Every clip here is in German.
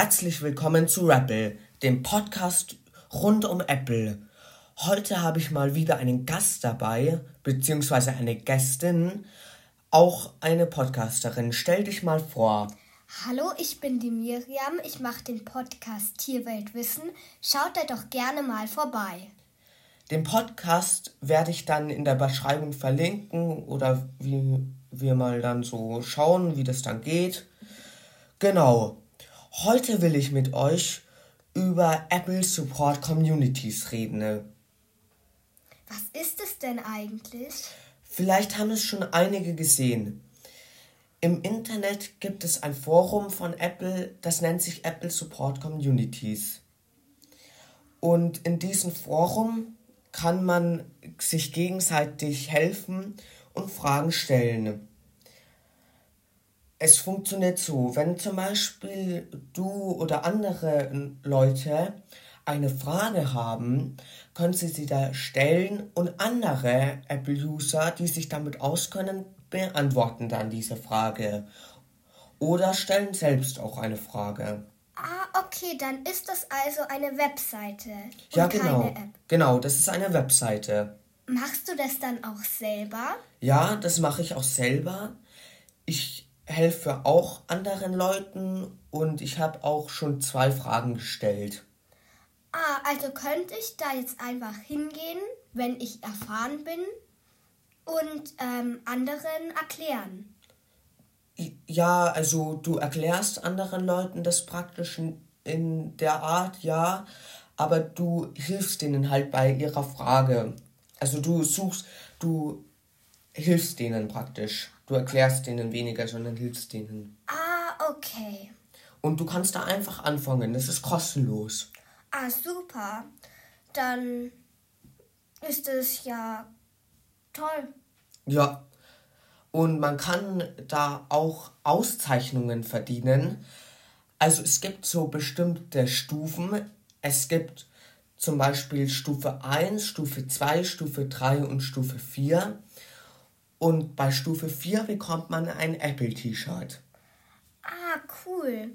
Herzlich willkommen zu Rappel, dem Podcast rund um Apple. Heute habe ich mal wieder einen Gast dabei, beziehungsweise eine Gästin, auch eine Podcasterin. Stell dich mal vor. Hallo, ich bin die Miriam. Ich mache den Podcast Tierweltwissen. Schaut da doch gerne mal vorbei. Den Podcast werde ich dann in der Beschreibung verlinken oder wie wir mal dann so schauen, wie das dann geht. Genau. Heute will ich mit euch über Apple Support Communities reden. Was ist es denn eigentlich? Vielleicht haben es schon einige gesehen. Im Internet gibt es ein Forum von Apple, das nennt sich Apple Support Communities. Und in diesem Forum kann man sich gegenseitig helfen und Fragen stellen. Es funktioniert so, wenn zum Beispiel du oder andere Leute eine Frage haben, können sie sie da stellen und andere Apple-User, die sich damit auskennen, beantworten dann diese Frage. Oder stellen selbst auch eine Frage. Ah, okay, dann ist das also eine Webseite. Und ja, genau. Genau, das ist eine Webseite. Machst du das dann auch selber? Ja, das mache ich auch selber. Ich helfe auch anderen Leuten und ich habe auch schon zwei Fragen gestellt. Ah, also könnte ich da jetzt einfach hingehen, wenn ich erfahren bin und ähm, anderen erklären. Ja, also du erklärst anderen Leuten das praktisch in der Art, ja, aber du hilfst denen halt bei ihrer Frage. Also du suchst, du hilfst denen praktisch. Du erklärst denen weniger, sondern hilfst denen. Ah, okay. Und du kannst da einfach anfangen. Das ist kostenlos. Ah, super. Dann ist es ja toll. Ja. Und man kann da auch Auszeichnungen verdienen. Also es gibt so bestimmte Stufen. Es gibt zum Beispiel Stufe 1, Stufe 2, Stufe 3 und Stufe 4. Und bei Stufe 4 bekommt man ein Apple-T-Shirt. Ah, cool.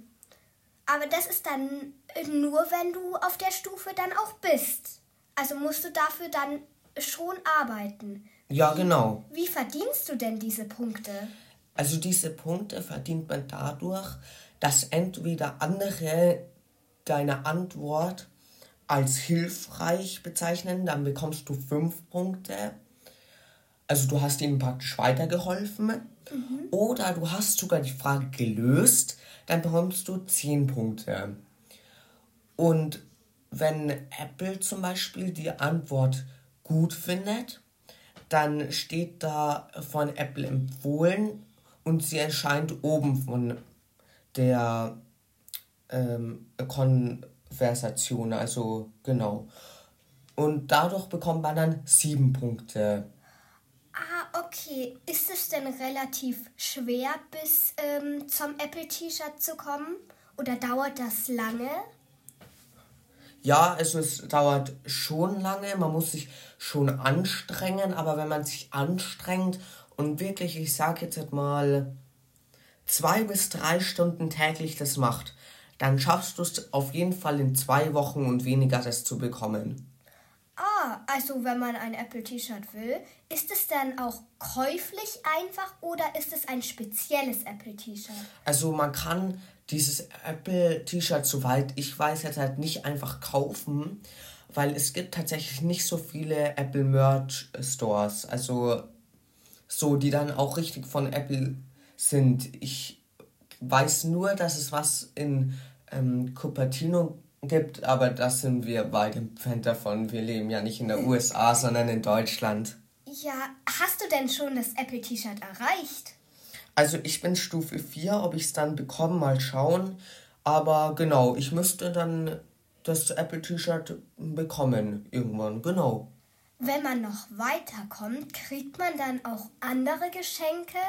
Aber das ist dann nur, wenn du auf der Stufe dann auch bist. Also musst du dafür dann schon arbeiten. Ja, genau. Wie verdienst du denn diese Punkte? Also diese Punkte verdient man dadurch, dass entweder andere deine Antwort als hilfreich bezeichnen, dann bekommst du fünf Punkte also du hast ihnen praktisch weitergeholfen mhm. oder du hast sogar die Frage gelöst, dann bekommst du 10 Punkte. Und wenn Apple zum Beispiel die Antwort gut findet, dann steht da von Apple empfohlen und sie erscheint oben von der ähm, Konversation, also genau. Und dadurch bekommt man dann sieben Punkte. Okay, ist es denn relativ schwer, bis ähm, zum Apple-T-Shirt zu kommen? Oder dauert das lange? Ja, also es dauert schon lange. Man muss sich schon anstrengen. Aber wenn man sich anstrengt und wirklich, ich sage jetzt mal, zwei bis drei Stunden täglich das macht, dann schaffst du es auf jeden Fall in zwei Wochen und weniger das zu bekommen. Also wenn man ein Apple-T-Shirt will, ist es dann auch käuflich einfach oder ist es ein spezielles Apple-T-Shirt? Also man kann dieses Apple-T-Shirt, soweit ich weiß, jetzt halt nicht einfach kaufen, weil es gibt tatsächlich nicht so viele Apple-Merch-Stores, also so, die dann auch richtig von Apple sind. Ich weiß nur, dass es was in ähm, Cupertino gibt, aber das sind wir weit entfernt davon. Wir leben ja nicht in der USA, sondern in Deutschland. Ja, hast du denn schon das Apple-T-Shirt erreicht? Also ich bin Stufe 4, ob ich es dann bekomme, mal schauen. Aber genau, ich müsste dann das Apple-T-Shirt bekommen irgendwann, genau. Wenn man noch weiterkommt, kriegt man dann auch andere Geschenke?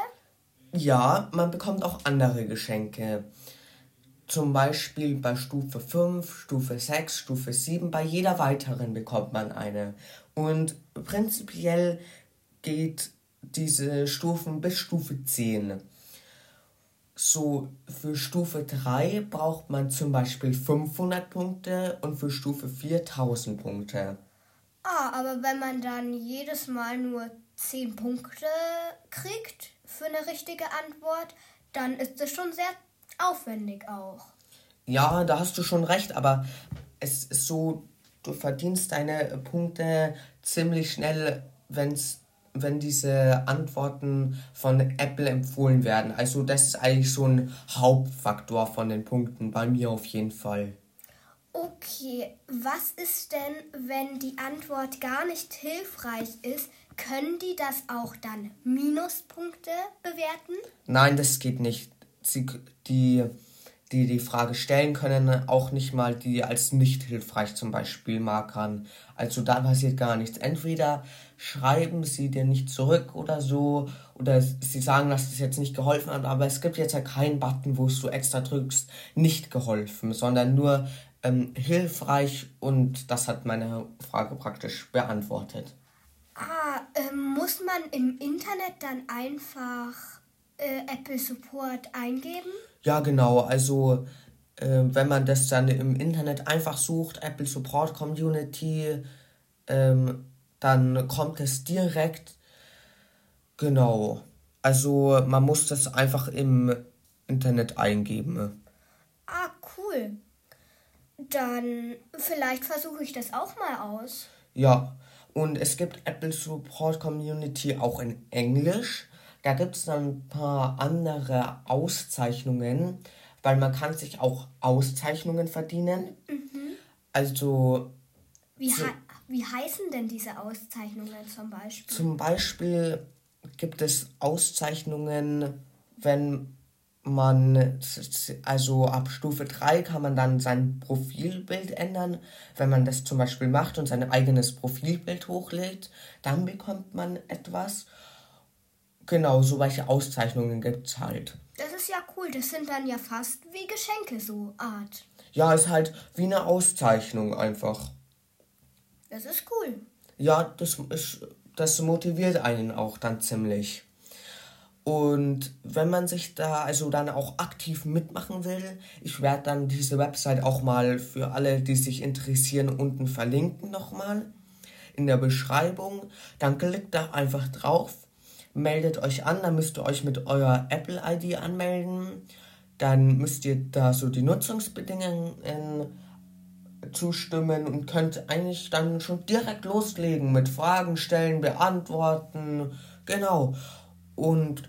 Ja, man bekommt auch andere Geschenke. Zum Beispiel bei Stufe 5, Stufe 6, Stufe 7, bei jeder weiteren bekommt man eine. Und prinzipiell geht diese Stufen bis Stufe 10. so für Stufe 3 braucht man zum Beispiel 500 Punkte und für Stufe 4 1000 Punkte. Ah, aber wenn man dann jedes Mal nur 10 Punkte kriegt für eine richtige Antwort, dann ist das schon sehr aufwendig auch. Ja, da hast du schon recht, aber es ist so, du verdienst deine Punkte ziemlich schnell, wenn's, wenn diese Antworten von Apple empfohlen werden. Also das ist eigentlich so ein Hauptfaktor von den Punkten, bei mir auf jeden Fall. Okay, was ist denn, wenn die Antwort gar nicht hilfreich ist? Können die das auch dann Minuspunkte bewerten? Nein, das geht nicht. Sie, die die die Frage stellen können, auch nicht mal die als nicht hilfreich zum Beispiel markern. Also da passiert gar nichts. Entweder schreiben sie dir nicht zurück oder so, oder sie sagen, dass es jetzt nicht geholfen hat, aber es gibt jetzt ja keinen Button, wo du extra drückst, nicht geholfen, sondern nur ähm, hilfreich und das hat meine Frage praktisch beantwortet. Ah, äh, muss man im Internet dann einfach äh, Apple Support eingeben? Ja, genau. Also, äh, wenn man das dann im Internet einfach sucht, Apple Support Community, ähm, dann kommt es direkt. Genau. Also, man muss das einfach im Internet eingeben. Ah, cool. Dann vielleicht versuche ich das auch mal aus. Ja, und es gibt Apple Support Community auch in Englisch. Da gibt es dann ein paar andere Auszeichnungen, weil man kann sich auch Auszeichnungen verdienen. Mhm. Also. Wie, he wie heißen denn diese Auszeichnungen zum Beispiel? Zum Beispiel gibt es Auszeichnungen, wenn man, also ab Stufe 3 kann man dann sein Profilbild ändern. Wenn man das zum Beispiel macht und sein eigenes Profilbild hochlädt, dann bekommt man etwas. Genau, so welche Auszeichnungen gibt es halt. Das ist ja cool. Das sind dann ja fast wie Geschenke, so Art. Ja, ist halt wie eine Auszeichnung einfach. Das ist cool. Ja, das, ist, das motiviert einen auch dann ziemlich. Und wenn man sich da also dann auch aktiv mitmachen will, ich werde dann diese Website auch mal für alle, die sich interessieren, unten verlinken nochmal in der Beschreibung. Dann klickt da einfach drauf meldet euch an, dann müsst ihr euch mit eurer Apple-ID anmelden. Dann müsst ihr da so die Nutzungsbedingungen zustimmen und könnt eigentlich dann schon direkt loslegen mit Fragen stellen, beantworten. Genau. Und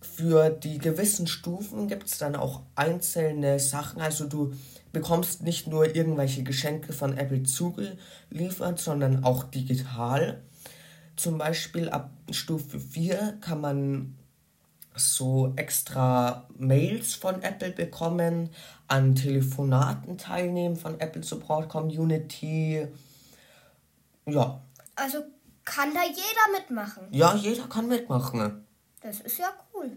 für die gewissen Stufen gibt es dann auch einzelne Sachen. Also du bekommst nicht nur irgendwelche Geschenke von Apple zugeliefert, sondern auch digital. Zum Beispiel ab Stufe 4 kann man so extra Mails von Apple bekommen, an Telefonaten teilnehmen von Apple Support Community. Ja. Also kann da jeder mitmachen? Ja, jeder kann mitmachen. Das ist ja cool.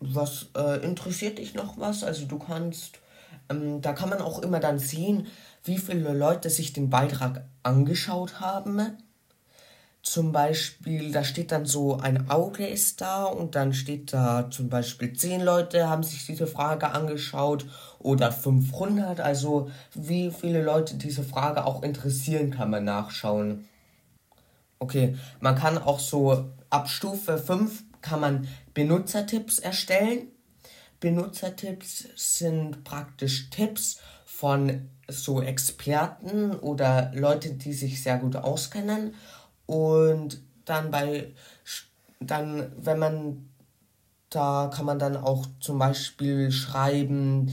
Was äh, interessiert dich noch was? Also du kannst, ähm, da kann man auch immer dann sehen, wie viele Leute sich den Beitrag angeschaut haben. Zum Beispiel, da steht dann so, ein Auge ist da und dann steht da zum Beispiel 10 Leute haben sich diese Frage angeschaut oder 500. Also wie viele Leute diese Frage auch interessieren, kann man nachschauen. Okay, man kann auch so ab Stufe 5 kann man Benutzertipps erstellen. Benutzertipps sind praktisch Tipps von so Experten oder Leute, die sich sehr gut auskennen. Und dann bei, dann, wenn man, da kann man dann auch zum Beispiel schreiben,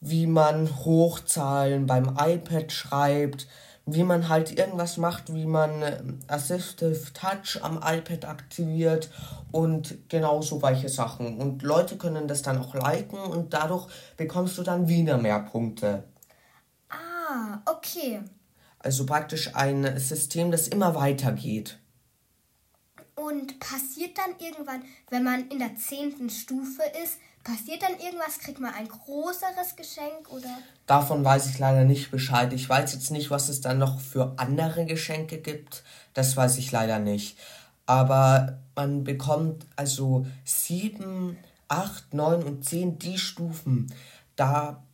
wie man Hochzahlen beim iPad schreibt, wie man halt irgendwas macht, wie man ähm, Assistive Touch am iPad aktiviert und genau so welche Sachen. Und Leute können das dann auch liken und dadurch bekommst du dann wieder mehr Punkte. Ah, okay. Also praktisch ein System, das immer weitergeht. Und passiert dann irgendwann, wenn man in der zehnten Stufe ist, passiert dann irgendwas? Kriegt man ein größeres Geschenk oder? Davon weiß ich leider nicht Bescheid. Ich weiß jetzt nicht, was es dann noch für andere Geschenke gibt. Das weiß ich leider nicht. Aber man bekommt also 7, 8, 9 und 10, die Stufen, da,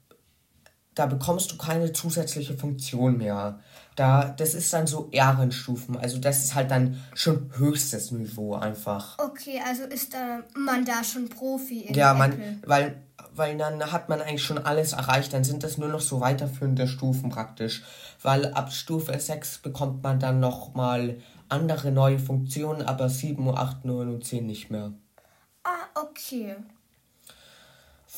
da bekommst du keine zusätzliche Funktion mehr. Da, das ist dann so Ehrenstufen. Also das ist halt dann schon höchstes Niveau einfach. Okay, also ist da man da schon Profi in Ja, man, weil, weil dann hat man eigentlich schon alles erreicht. Dann sind das nur noch so weiterführende Stufen praktisch. Weil ab Stufe 6 bekommt man dann nochmal andere neue Funktionen, aber 7, 8, 9 und 10 nicht mehr. Ah, okay.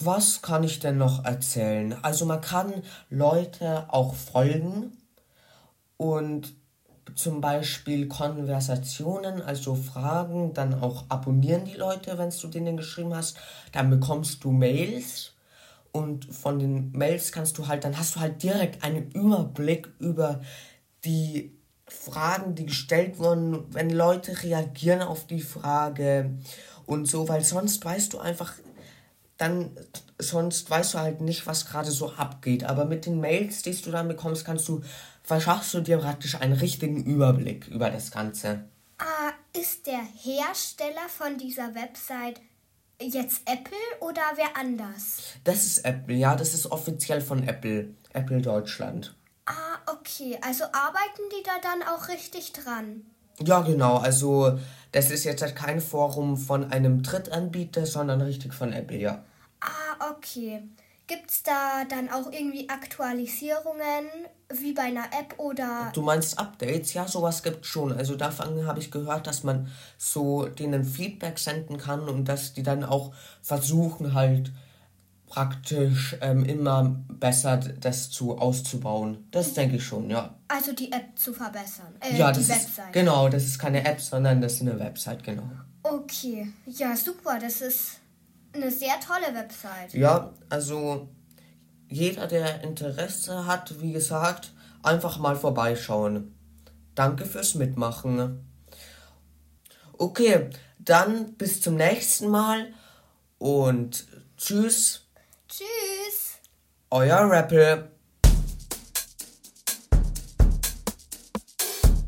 Was kann ich denn noch erzählen? Also man kann Leute auch folgen und zum Beispiel Konversationen, also Fragen, dann auch abonnieren die Leute, wenn du denen geschrieben hast. Dann bekommst du Mails und von den Mails kannst du halt, dann hast du halt direkt einen Überblick über die Fragen, die gestellt wurden, wenn Leute reagieren auf die Frage und so, weil sonst weißt du einfach, dann sonst weißt du halt nicht, was gerade so abgeht. Aber mit den Mails, die du dann bekommst, kannst du, verschaffst du dir praktisch einen richtigen Überblick über das Ganze. Ah, ist der Hersteller von dieser Website jetzt Apple oder wer anders? Das ist Apple, ja, das ist offiziell von Apple, Apple Deutschland. Ah, okay. Also arbeiten die da dann auch richtig dran? Ja, genau. Also, das ist jetzt halt kein Forum von einem Drittanbieter, sondern richtig von Apple, ja. Ah, okay. Gibt's da dann auch irgendwie Aktualisierungen wie bei einer App oder. Du meinst Updates? Ja, sowas gibt schon. Also davon habe ich gehört, dass man so denen Feedback senden kann und dass die dann auch versuchen halt praktisch ähm, immer besser das zu auszubauen. Das denke ich schon, ja. Also die App zu verbessern. Äh, ja, die das Website. ist genau, das ist keine App, sondern das ist eine Website, genau. Okay, ja, super. Das ist eine sehr tolle Website. Ja, also jeder, der Interesse hat, wie gesagt, einfach mal vorbeischauen. Danke fürs Mitmachen. Okay, dann bis zum nächsten Mal und tschüss, Tschüss. euer Rappel.